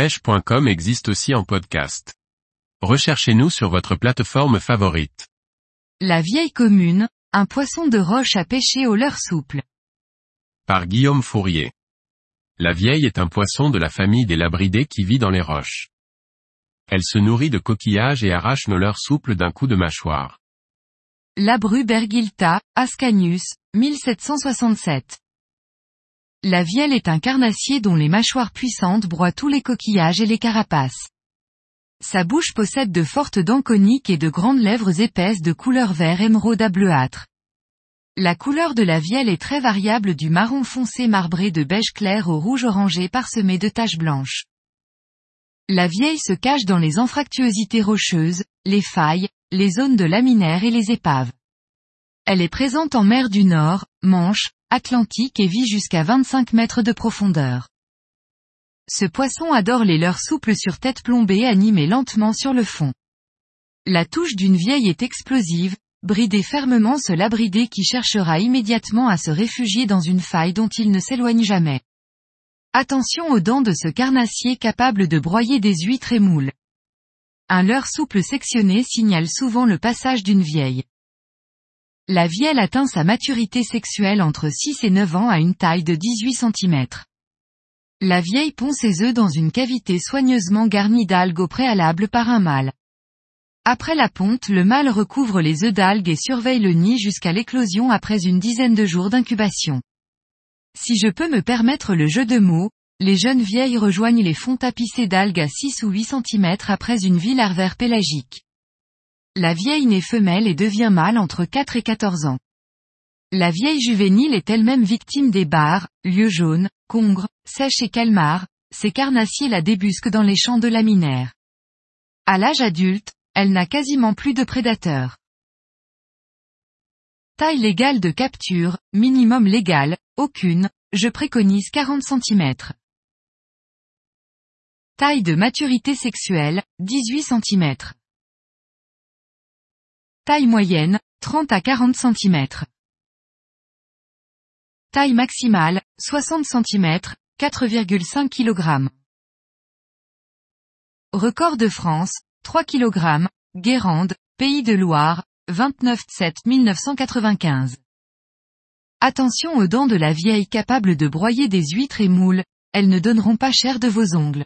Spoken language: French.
pêche.com existe aussi en podcast. Recherchez-nous sur votre plateforme favorite. La vieille commune, un poisson de roche à pêcher au leurre souple. Par Guillaume Fourier. La vieille est un poisson de la famille des labridés qui vit dans les roches. Elle se nourrit de coquillages et arrache nos leurres souples d'un coup de mâchoire. Labru bergilta, Ascanius, 1767. La vielle est un carnassier dont les mâchoires puissantes broient tous les coquillages et les carapaces. Sa bouche possède de fortes dents coniques et de grandes lèvres épaisses de couleur vert émeraude à bleuâtre. La couleur de la vielle est très variable du marron foncé marbré de beige clair au rouge orangé parsemé de taches blanches. La vieille se cache dans les anfractuosités rocheuses, les failles, les zones de laminaires et les épaves. Elle est présente en mer du Nord, Manche, Atlantique et vit jusqu'à 25 mètres de profondeur. Ce poisson adore les leurres souples sur tête plombée animées lentement sur le fond. La touche d'une vieille est explosive, bridée fermement ce labridé qui cherchera immédiatement à se réfugier dans une faille dont il ne s'éloigne jamais. Attention aux dents de ce carnassier capable de broyer des huîtres et moules. Un leurre souple sectionné signale souvent le passage d'une vieille. La vielle atteint sa maturité sexuelle entre 6 et 9 ans à une taille de 18 cm. La vieille pond ses œufs dans une cavité soigneusement garnie d'algues au préalable par un mâle. Après la ponte, le mâle recouvre les œufs d'algues et surveille le nid jusqu'à l'éclosion après une dizaine de jours d'incubation. Si je peux me permettre le jeu de mots, les jeunes vieilles rejoignent les fonds tapissés d'algues à 6 ou 8 cm après une vie larvaire pélagique. La vieille naît femelle et devient mâle entre 4 et 14 ans. La vieille juvénile est elle-même victime des barres, lieux jaunes, congres, sèches et calmars, ces carnassiers la débusquent dans les champs de laminaires. À l'âge adulte, elle n'a quasiment plus de prédateurs. Taille légale de capture, minimum légal, aucune, je préconise 40 cm. Taille de maturité sexuelle, 18 cm. Taille moyenne, 30 à 40 cm. Taille maximale, 60 cm, 4,5 kg. Record de France, 3 kg, Guérande, Pays de Loire, 29-7-1995. Attention aux dents de la vieille capable de broyer des huîtres et moules, elles ne donneront pas cher de vos ongles.